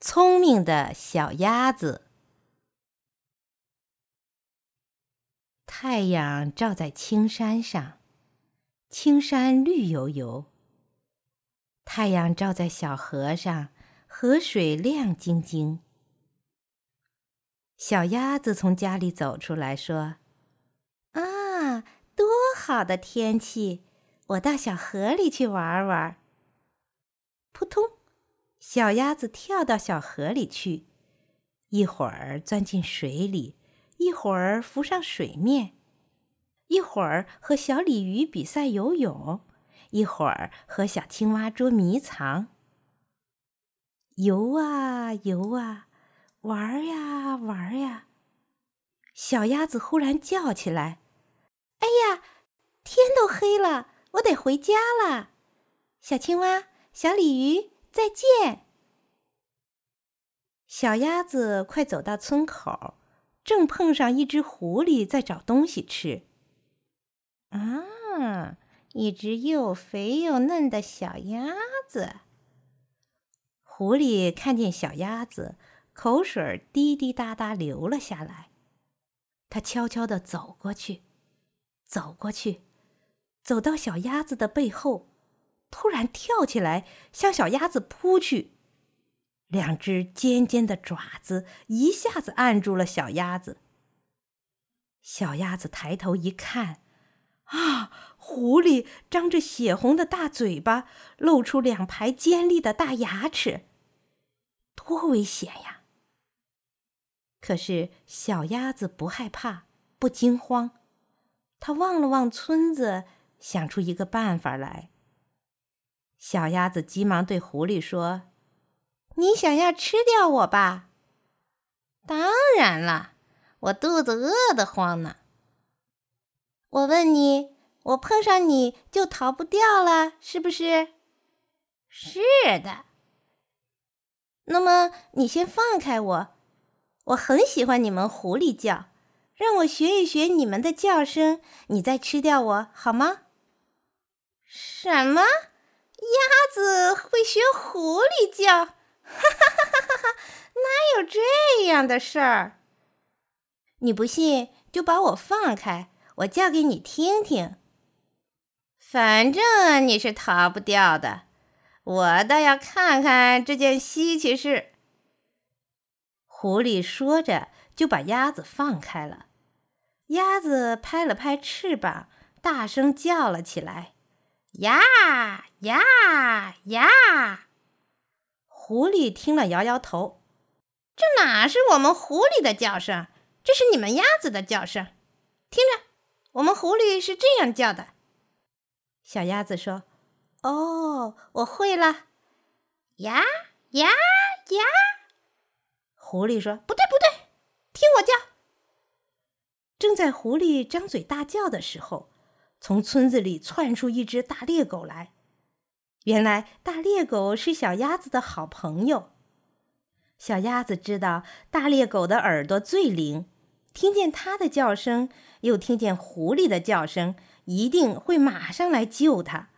聪明的小鸭子。太阳照在青山上，青山绿油油。太阳照在小河上，河水亮晶晶。小鸭子从家里走出来，说：“啊，多好的天气！我到小河里去玩玩。”扑通。小鸭子跳到小河里去，一会儿钻进水里，一会儿浮上水面，一会儿和小鲤鱼比赛游泳，一会儿和小青蛙捉迷藏。游啊游啊，玩呀玩呀。小鸭子忽然叫起来：“哎呀，天都黑了，我得回家了。”小青蛙，小鲤鱼。再见，小鸭子快走到村口，正碰上一只狐狸在找东西吃。啊，一只又肥又嫩的小鸭子。狐狸看见小鸭子，口水滴滴答答流了下来。它悄悄地走过去，走过去，走到小鸭子的背后。突然跳起来，向小鸭子扑去，两只尖尖的爪子一下子按住了小鸭子。小鸭子抬头一看，啊，狐狸张着血红的大嘴巴，露出两排尖利的大牙齿，多危险呀！可是小鸭子不害怕，不惊慌，它望了望村子，想出一个办法来。小鸭子急忙对狐狸说：“你想要吃掉我吧？当然了，我肚子饿得慌呢。我问你，我碰上你就逃不掉了，是不是？是的。那么你先放开我，我很喜欢你们狐狸叫，让我学一学你们的叫声，你再吃掉我好吗？什么？”鸭子会学狐狸叫，哈哈哈哈哈哈！哪有这样的事儿？你不信就把我放开，我叫给你听听。反正你是逃不掉的，我倒要看看这件稀奇事。狐狸说着，就把鸭子放开了。鸭子拍了拍翅膀，大声叫了起来。呀呀呀！狐狸听了，摇摇头：“这哪是我们狐狸的叫声？这是你们鸭子的叫声。听着，我们狐狸是这样叫的。”小鸭子说：“哦，我会了。”呀呀呀！狐狸说：“不对，不对，听我叫。”正在狐狸张嘴大叫的时候。从村子里窜出一只大猎狗来，原来大猎狗是小鸭子的好朋友。小鸭子知道大猎狗的耳朵最灵，听见它的叫声，又听见狐狸的叫声，一定会马上来救它。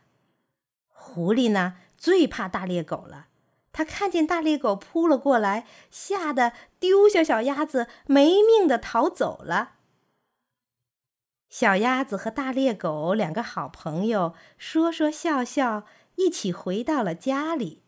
狐狸呢，最怕大猎狗了。它看见大猎狗扑了过来，吓得丢下小鸭子，没命的逃走了。小鸭子和大猎狗两个好朋友，说说笑笑，一起回到了家里。